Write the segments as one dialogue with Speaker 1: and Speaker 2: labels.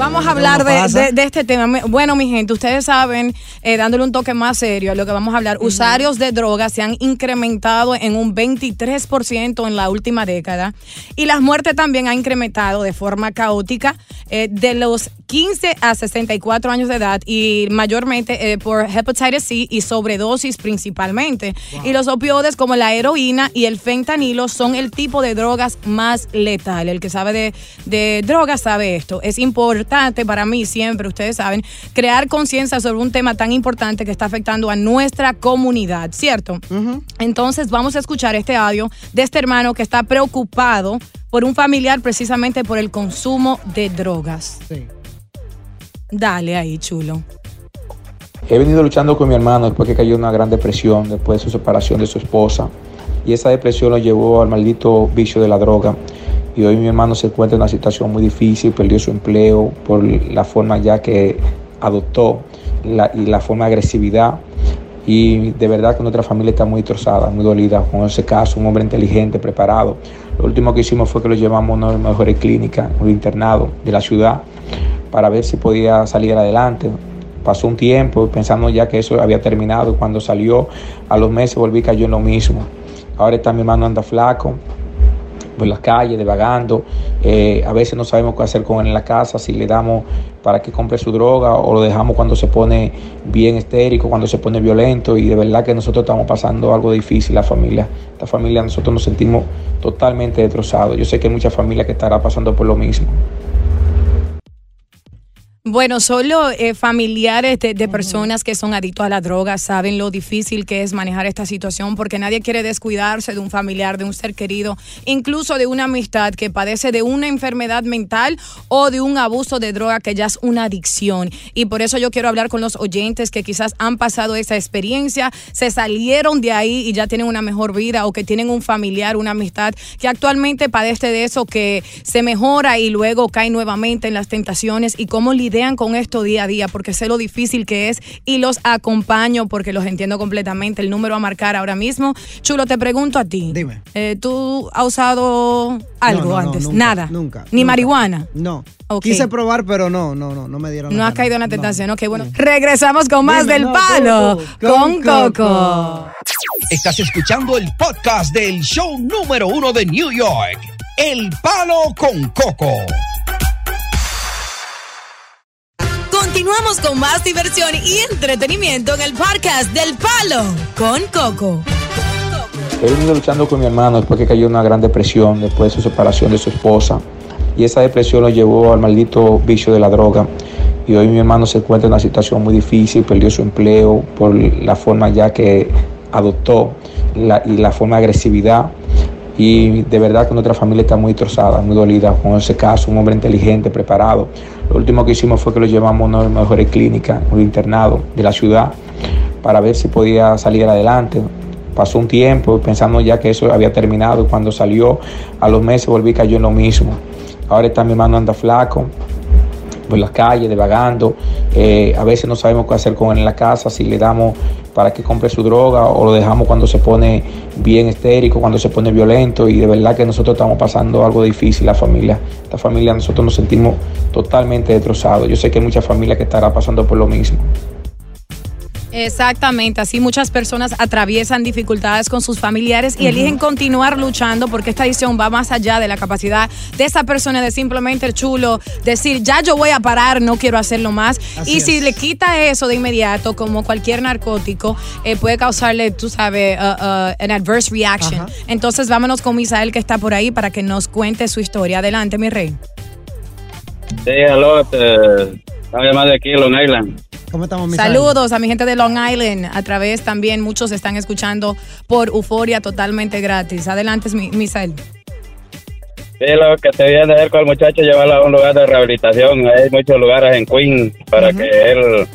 Speaker 1: Vamos a hablar de, de- de este tema. Bueno, mi gente, ustedes saben, eh, dándole un toque más serio a lo que vamos a hablar, usuarios de drogas se han incrementado en un 23% en la última década y las muertes también han incrementado de forma caótica eh, de los 15 a 64 años de edad y mayormente eh, por hepatitis C y sobredosis principalmente. Y los opioides como la heroína y el fentanilo son el tipo de drogas más letal. El que sabe de, de drogas sabe esto. Es importante para mí siempre, ustedes saben, crear conciencia sobre un tema tan importante que está afectando a nuestra comunidad, ¿cierto? Entonces vamos a escuchar este audio de este hermano que está preocupado por un familiar precisamente por el consumo de drogas. Dale ahí, chulo.
Speaker 2: He venido luchando con mi hermano después que cayó en una gran depresión, después de su separación de su esposa. Y esa depresión lo llevó al maldito vicio de la droga. Y hoy mi hermano se encuentra en una situación muy difícil, perdió su empleo por la forma ya que adoptó la- y la forma de agresividad. Y de verdad que nuestra familia está muy trozada, muy dolida con ese caso, un hombre inteligente, preparado. Lo último que hicimos fue que lo llevamos a una de las mejores clínicas, un internado de la ciudad, para ver si podía salir adelante. Pasó un tiempo pensando ya que eso había terminado. Cuando salió a los meses volví cayó en lo mismo. Ahora está mi hermano anda flaco por las calles, devagando. Eh, a veces no sabemos qué hacer con él en la casa, si le damos para que compre su droga o lo dejamos cuando se pone bien histérico, cuando se pone violento. Y de verdad que nosotros estamos pasando algo difícil, la familia. Esta familia, nosotros nos sentimos totalmente destrozados. Yo sé que hay mucha familia que estará pasando por lo mismo.
Speaker 1: Bueno, solo eh, familiares de, personas que son adictos a la droga saben lo difícil que es manejar esta situación porque nadie quiere descuidarse de un familiar, de un ser querido, incluso de una amistad que padece de una enfermedad mental o de un abuso de droga que ya es una adicción. Y por eso yo quiero hablar con los oyentes que quizás han pasado esa experiencia, se salieron de ahí y ya tienen una mejor vida o que tienen un familiar, una amistad que actualmente padece de eso, que se mejora y luego cae nuevamente en las tentaciones y cómo con esto día a día, porque sé lo difícil que es y los acompaño porque los entiendo completamente. El número a marcar ahora mismo. Chulo, te pregunto a ti.
Speaker 3: Dime.
Speaker 1: Eh, ¿Tú has usado algo
Speaker 3: No, no, no,
Speaker 1: antes?
Speaker 3: nunca,
Speaker 1: Nada.
Speaker 3: Nunca.
Speaker 1: Ni
Speaker 3: nunca.
Speaker 1: marihuana.
Speaker 3: No. Quise probar, pero no, no, no, no me dieron.
Speaker 1: No has caído en la
Speaker 3: No.
Speaker 1: tentación. Ok, bueno. Regresamos con más
Speaker 3: Dime,
Speaker 1: del
Speaker 3: no,
Speaker 1: palo con Coco.
Speaker 4: Estás escuchando el podcast del show número uno de New York. El Palo con Coco.
Speaker 1: Continuamos con más diversión y entretenimiento en el podcast del palo con Coco.
Speaker 2: He venido luchando con mi hermano después que cayó una gran depresión, después de su separación de su esposa. Y esa depresión lo llevó al maldito vicio de la droga. Y hoy mi hermano se encuentra en una situación muy difícil, perdió su empleo por la forma ya que adoptó la- y la forma de agresividad. Y de verdad que nuestra familia está muy trozada, muy dolida con ese caso, un hombre inteligente, preparado. Lo último que hicimos fue que lo llevamos a una de las mejores clínicas, un internado de la ciudad, para ver si podía salir adelante. Pasó un tiempo pensando ya que eso había terminado. Cuando salió a los meses volví cayó en lo mismo. Ahora está mi hermano anda flaco por las calles, devagando. Eh, a veces no sabemos qué hacer con él en la casa, si le damos para que compre su droga o lo dejamos cuando se pone bien histérico, cuando se pone violento. Y de verdad que nosotros estamos pasando algo difícil, la familia. Esta familia, nosotros nos sentimos totalmente destrozados. Yo sé que hay mucha familia que estará pasando por lo mismo.
Speaker 1: Exactamente, así muchas personas atraviesan dificultades con sus familiares y eligen continuar luchando porque esta edición va más allá de la capacidad de esa persona de simplemente chulo decir, ya yo voy a parar, no quiero hacerlo más.
Speaker 3: Así
Speaker 1: y si le quita eso de inmediato, como cualquier narcótico, eh, puede causarle, tú sabes, uh, uh, an adverse reaction.
Speaker 3: Ajá.
Speaker 1: Entonces vámonos con Misael que está por ahí para que nos cuente su historia. Adelante, mi rey.
Speaker 5: Sí, aló, este, estaba llamando de aquí, Long Island.
Speaker 3: ¿Cómo estamos, Misael?
Speaker 1: Saludos a mi gente de Long Island. A través también muchos están escuchando por Euforia totalmente gratis. Adelante, mi- Misael.
Speaker 5: Sí, lo que te viene a hacer con el muchacho, llevarlo a un lugar de rehabilitación. Hay muchos lugares en Queen para que él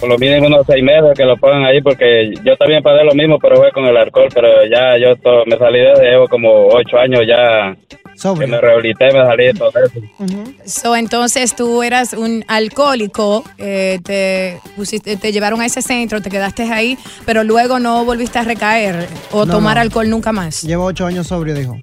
Speaker 5: por lo mínimo unos seis meses que lo pongan ahí, porque yo también pasé lo mismo, pero fue con el alcohol, pero ya yo to- me salí de llevo como ocho años ya que me rehabilité, me salí de todo eso.
Speaker 1: So, entonces tú eras un alcohólico, eh, te, pusiste- te llevaron a ese centro, te quedaste ahí, pero luego no volviste a recaer o
Speaker 3: No,
Speaker 1: tomar
Speaker 3: no.
Speaker 1: alcohol nunca más.
Speaker 3: Llevo ocho años sobrio, dijo.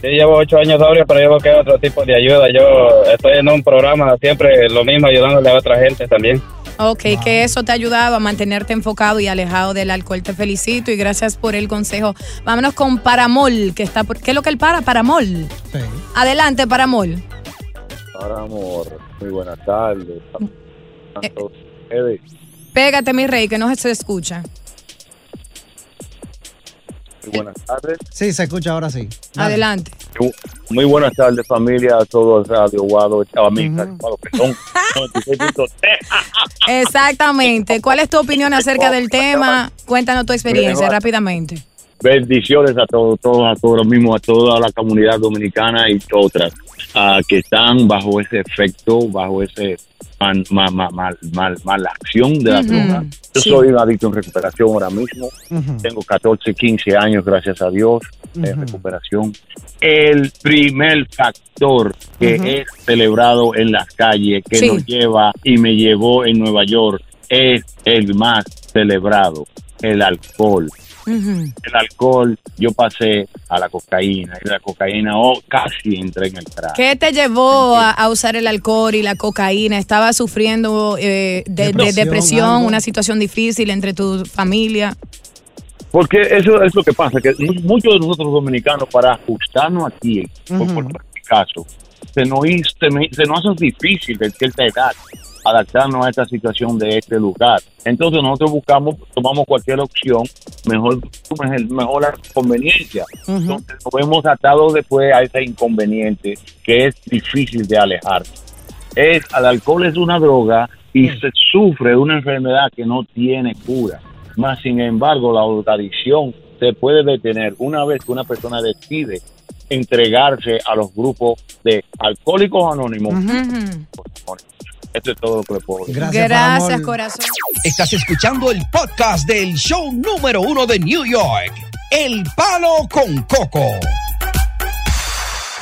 Speaker 5: Sí, llevo ocho años sobrio, pero yo busqué otro tipo de ayuda. Yo estoy en un programa siempre lo mismo, ayudándole a otra gente también.
Speaker 1: Ok, que eso te ha ayudado a mantenerte enfocado y alejado del alcohol. Te felicito y gracias por el consejo. Vámonos con Paramol, que está por... ¿Qué es lo que él para? Paramol.
Speaker 3: Sí.
Speaker 1: Adelante, Paramol.
Speaker 6: Amor, muy buenas tardes. Ustedes.
Speaker 1: Pégate, mi rey, que no se escucha.
Speaker 6: Muy buenas tardes.
Speaker 3: Sí, se escucha ahora sí. Dale.
Speaker 1: Adelante.
Speaker 6: Muy buenas tardes, familia, a todos Radio Guado, a mí, Guado, perdón. 96.3.
Speaker 1: Exactamente. ¿Cuál es tu opinión acerca del tema? Cuéntanos tu experiencia rápidamente.
Speaker 6: Bendiciones a todos, todos, a todos, lo mismo, a toda la comunidad dominicana y otras ah, que están bajo ese efecto, bajo ese mal, mal, mal, mal, mal- mala acción de la
Speaker 7: Ujú,
Speaker 6: droga. Yo
Speaker 7: sí.
Speaker 6: soy un adicto en recuperación ahora mismo. Tengo 14, 15 años, gracias a Dios, en recuperación. El primer factor que es celebrado en las calles, que
Speaker 7: Sí.
Speaker 6: nos lleva y me llevó en Nueva York, es el más celebrado, el alcohol. El alcohol, yo pasé a la cocaína y la cocaína oh, casi entré en el crack.
Speaker 1: ¿Qué te llevó a, a usar el alcohol y la cocaína? ¿Estabas sufriendo eh, de, de
Speaker 6: Depresión,
Speaker 1: una situación difícil entre tu familia?
Speaker 6: Porque eso es lo que pasa, que mu- muchos de nosotros dominicanos, para ajustarnos aquí, por, por caso, se nos, hizo- se me- se nos hace difícil de cierta edad adaptarnos a esta situación de este lugar. Entonces nosotros buscamos, tomamos cualquier opción, mejor, mejor la conveniencia. Entonces nos vemos atados después a ese inconveniente que es difícil de alejar. Es, el alcohol es una droga y se sufre de una enfermedad que no tiene cura. Más sin embargo, la adicción se puede detener una vez que una persona decide entregarse a los grupos de alcohólicos anónimos. Esto es todo lo que le puedo decir.
Speaker 1: Gracias, corazón.
Speaker 4: Estás escuchando el podcast del show número uno de New York, El Palo con Coco.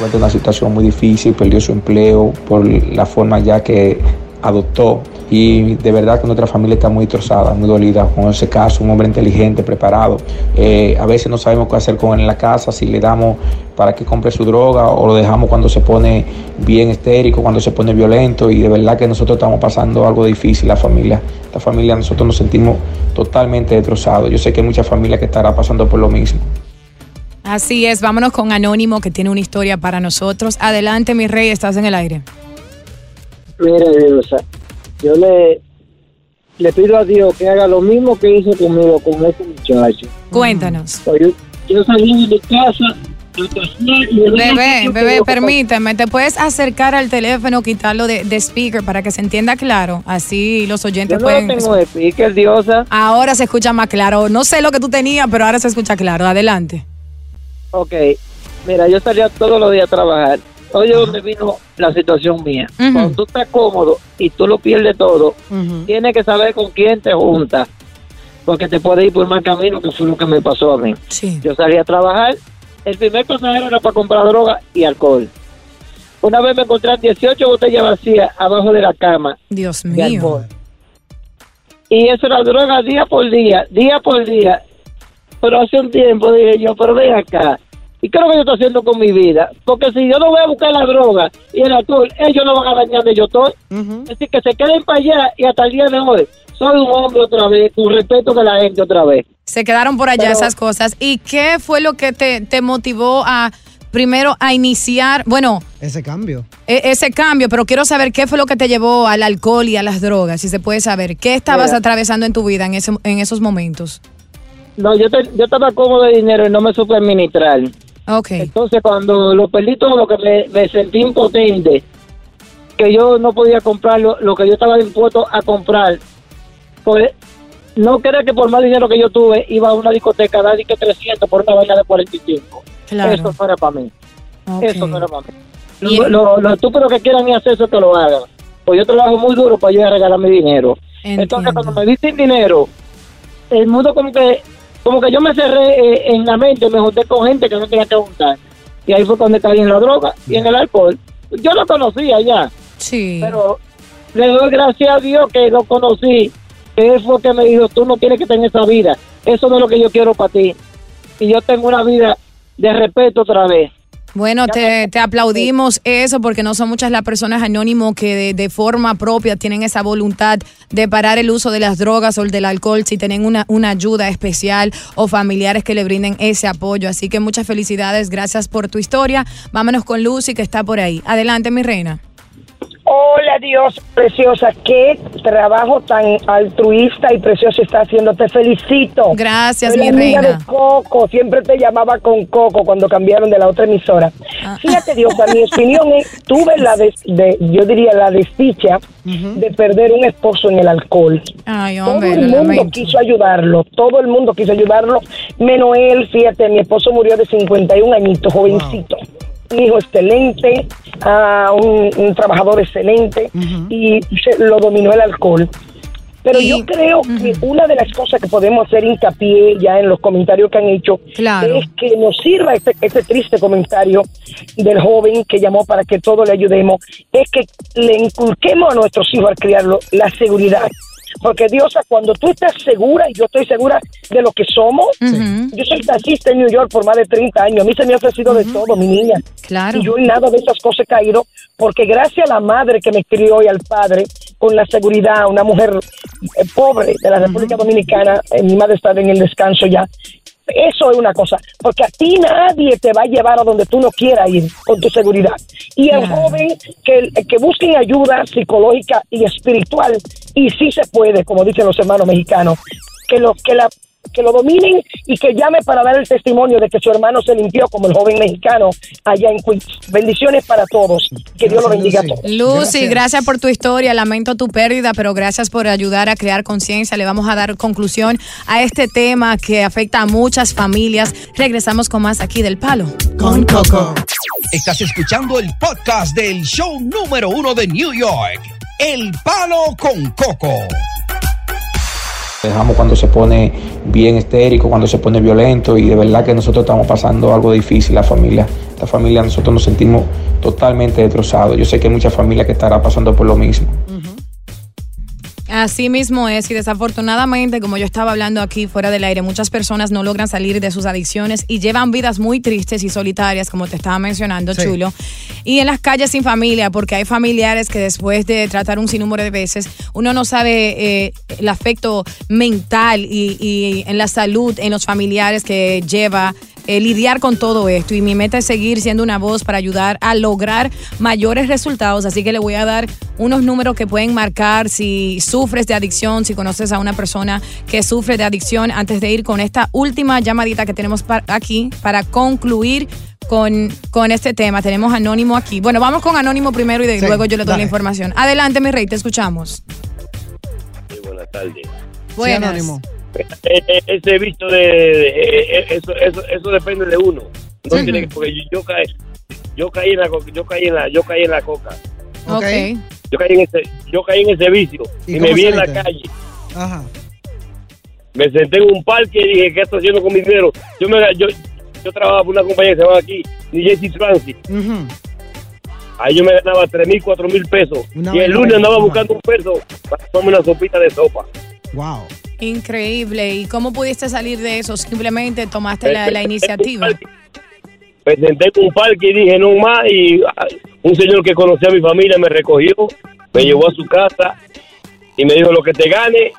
Speaker 2: en una situación muy difícil, perdió su empleo por la forma ya que adoptó y de verdad que nuestra familia está muy destrozada, muy dolida con ese caso, un hombre inteligente, preparado. Eh, a veces no sabemos qué hacer con él en la casa, si le damos para que compre su droga o lo dejamos cuando se pone bien histérico, cuando se pone violento y de verdad que nosotros estamos pasando algo difícil, la familia. La familia nosotros nos sentimos totalmente destrozados. Yo sé que hay mucha familia que estará pasando por lo mismo.
Speaker 1: Así es, vámonos con Anónimo que tiene una historia para nosotros. Adelante, mi rey, estás en el aire.
Speaker 8: Mira, Diosa, yo le, le pido a Dios que haga lo mismo que hizo conmigo con este muchacho.
Speaker 1: Cuéntanos.
Speaker 8: Pues Yo, yo salí de mi casa, y
Speaker 1: Bebé,
Speaker 8: yo
Speaker 1: bebé, permíteme, ¿te puedes acercar al teléfono, quitarlo de, de speaker para que se entienda claro? Así los
Speaker 8: Yo
Speaker 1: oyentes
Speaker 8: no
Speaker 1: pueden...
Speaker 8: tengo de speaker, Diosa.
Speaker 1: Ahora se escucha más claro. No sé lo que tú tenías, pero ahora se escucha claro. Adelante.
Speaker 8: Ok, mira, yo salía todos los días a trabajar. Oye, donde vino la situación mía. Cuando tú estás cómodo y tú lo pierdes todo, tienes que saber con quién te juntas. Porque te puede ir por mal camino, que fue lo que me pasó a mí. Yo salí a trabajar. El primer pasajero era para comprar droga y alcohol. Una vez me encontré 18 botellas vacías abajo de la cama.
Speaker 1: Dios
Speaker 8: de
Speaker 1: mío.
Speaker 8: alcohol. Y eso era droga día por día, día por día. Pero hace un tiempo dije yo, pero ven acá. ¿Y qué es lo que yo estoy haciendo con mi vida? Porque si yo no voy a buscar la droga y el alcohol, ellos no van a dañar donde yo estoy. Es decir, que se queden para allá y hasta el día de hoy soy un hombre otra vez, con respeto de la gente otra vez.
Speaker 1: Se quedaron por allá
Speaker 8: Pero-
Speaker 1: esas cosas. ¿Y qué fue lo que te, te motivó a, primero, a iniciar, bueno,
Speaker 3: Ese cambio.
Speaker 1: e- ese cambio, pero quiero saber qué fue lo que te llevó al alcohol y a las drogas, si se puede saber. ¿Qué estabas
Speaker 8: Mira.
Speaker 1: atravesando en tu vida en, ese, en esos momentos?
Speaker 8: No, yo, te- yo estaba cómodo de dinero y no me supe administrar.
Speaker 1: Ok.
Speaker 8: Entonces, cuando lo perdí todo, lo que me, me sentí impotente, que yo no podía comprar lo, lo que yo estaba dispuesto a comprar. Pues, no creer que por más dinero que yo tuve, iba a una discoteca a dar y que 300 por una vaina de 45.
Speaker 1: Claro.
Speaker 8: Eso no era para mí. Eso no era para mí.
Speaker 1: Y-
Speaker 8: Los lo, los estúpidos que quieran a hacer eso, que lo hagan. Pues yo trabajo muy duro para yo regalar mi dinero. Entonces, cuando me diste dinero, el mundo como que como que yo me cerré eh, en la mente, me junté con gente que no tenía que juntar. Y ahí fue cuando caí en la droga y en el alcohol. Yo lo conocía ya.
Speaker 1: Sí.
Speaker 8: Pero le doy gracias a Dios que lo conocí. Que fue que me dijo, tú no tienes que tener esa vida. Eso no es lo que yo quiero para ti. Y yo tengo una vida de respeto otra vez.
Speaker 1: Bueno, te, te, aplaudimos eso porque no son muchas las personas anónimos que de, forma propia tienen esa voluntad de parar el uso de las drogas o el del alcohol si tienen una, una ayuda especial o familiares que le brinden ese apoyo. Así que muchas felicidades, gracias por tu historia. Vámonos con Lucy que está por ahí. Adelante, mi reina.
Speaker 7: Hola Dios, preciosa, qué trabajo tan altruista y precioso está haciendo. Te felicito.
Speaker 1: Gracias,
Speaker 7: mi
Speaker 1: reina.
Speaker 7: De Coco, siempre te llamaba con Coco cuando cambiaron de la otra emisora. Ah. Fíjate Dios, a mi opinión es, tuve la de, yo diría la desdicha de perder un esposo en el alcohol.
Speaker 1: Ay,
Speaker 7: hombre, todo el mundo quiso ayudarlo, todo el mundo quiso ayudarlo, menos él, fíjate, mi esposo murió de 51 añitos, jovencito un hijo excelente, a un, trabajador excelente y se, lo dominó el alcohol. Pero yo creo que una de las cosas que podemos hacer hincapié ya en los comentarios que han hecho es que nos sirva este, este triste comentario del joven que llamó para que todos le ayudemos, es que le inculquemos a nuestros hijos al criarlo la seguridad porque Diosa, cuando tú estás segura, y yo estoy segura de lo que somos, yo soy taxista en New York por más de 30 años, a mí se me ha ofrecido de todo, mi niña.
Speaker 1: Claro.
Speaker 7: Y yo en nada de esas cosas he caído, porque gracias a la madre que me crió y al padre, con la seguridad, una mujer eh, pobre de la República Dominicana, eh, mi madre está en el descanso ya, eso es una cosa, porque a ti nadie te va a llevar a donde tú no quieras ir con tu seguridad. Y el joven que, que busquen ayuda psicológica y espiritual, y sí se puede, como dicen los hermanos mexicanos, que lo que la que lo dominen y que llame para dar el testimonio de que su hermano se limpió como el joven mexicano allá en Queens. Bendiciones para todos. Que Dios lo bendiga a todos.
Speaker 1: Lucy, gracias. por tu historia. Lamento tu pérdida, pero gracias por ayudar a crear conciencia. Le vamos a dar conclusión a este tema que afecta a muchas familias. Regresamos con más aquí del Palo
Speaker 4: con Coco. Estás escuchando el podcast del show número uno de New York, El Palo con Coco.
Speaker 2: Dejamos cuando se pone bien estérico, cuando se pone violento y de verdad que nosotros estamos pasando algo difícil, la familia. La familia, nosotros nos sentimos totalmente destrozados. Yo sé que hay mucha familia que estará pasando por lo mismo.
Speaker 1: Así mismo es y desafortunadamente, como yo estaba hablando aquí fuera del aire, muchas personas no logran salir de sus adicciones y llevan vidas muy tristes y solitarias, como te estaba mencionando, Chulo. Y en las calles sin familia, porque hay familiares que después de tratar un sinnúmero de veces, uno no sabe eh, el afecto mental y, y en la salud en los familiares que lleva eh, lidiar con todo esto y mi meta es seguir siendo una voz para ayudar a lograr mayores resultados, así que le voy a dar unos números que pueden marcar si sufres de adicción, si conoces a una persona que sufre de adicción, antes de ir con esta última llamadita que tenemos aquí para concluir con, con, este tema. Tenemos Anónimo aquí. Bueno, vamos con Anónimo primero y de luego yo le doy la información. Adelante, mi rey, te escuchamos.
Speaker 9: buenas tardes.
Speaker 1: Buenas. Anónimo.
Speaker 9: Eh, eh, ese visto de, eh, eso, eso, eso depende de uno. No tiene porque yo, caí yo caí en la yo caí en la yo caí en la coca.
Speaker 1: Okay.
Speaker 9: yo caí en ese yo caí en ese vicio y, me vi en la calle.
Speaker 3: Ajá.
Speaker 9: me senté en un parque y dije qué estoy haciendo con mi dinero yo me yo, yo trabajaba por una compañía que se llama aquí Jersey Transit. Ahí yo me ganaba tres mil cuatro mil pesos. Y el lunes andaba buscando un peso para tomarme una sopita de sopa.
Speaker 3: Wow
Speaker 1: Increíble. ¿Y cómo pudiste salir de eso? Simplemente tomaste la, iniciativa.
Speaker 9: Me senté en un parque y dije no más y ah, un señor que conocía a mi familia me recogió, me llevó a su casa y me dijo lo que te gane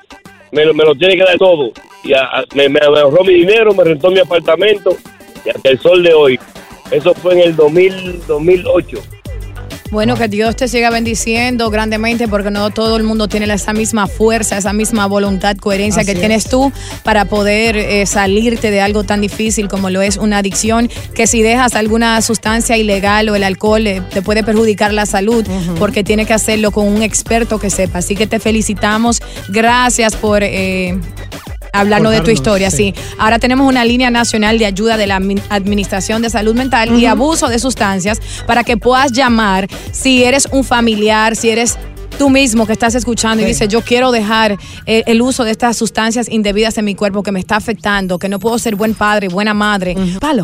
Speaker 9: me lo, me lo tiene que dar todo. Y me, me, ahorró mi dinero, me rentó mi apartamento y hasta el sol de hoy. Eso fue en el 2000, 2008.
Speaker 1: Bueno, que Dios te siga bendiciendo grandemente porque no todo el mundo tiene esa misma fuerza, esa misma voluntad, coherencia que tienes tú para poder eh, salirte de algo tan difícil como lo es una adicción, que si dejas alguna sustancia ilegal o el alcohol eh, te puede perjudicar la salud porque tiene que hacerlo con un experto que sepa. Así que te felicitamos. Gracias por... Eh, Hablando de tu historia, sí. Ahora tenemos una línea nacional de ayuda de la Administración de Salud Mental y Abuso de Sustancias para que puedas llamar si eres un familiar, si eres Tú mismo que estás escuchando y dices, yo quiero dejar eh, el, uso de estas sustancias indebidas en mi cuerpo que me está afectando, que no puedo ser buen padre, buena madre. Palo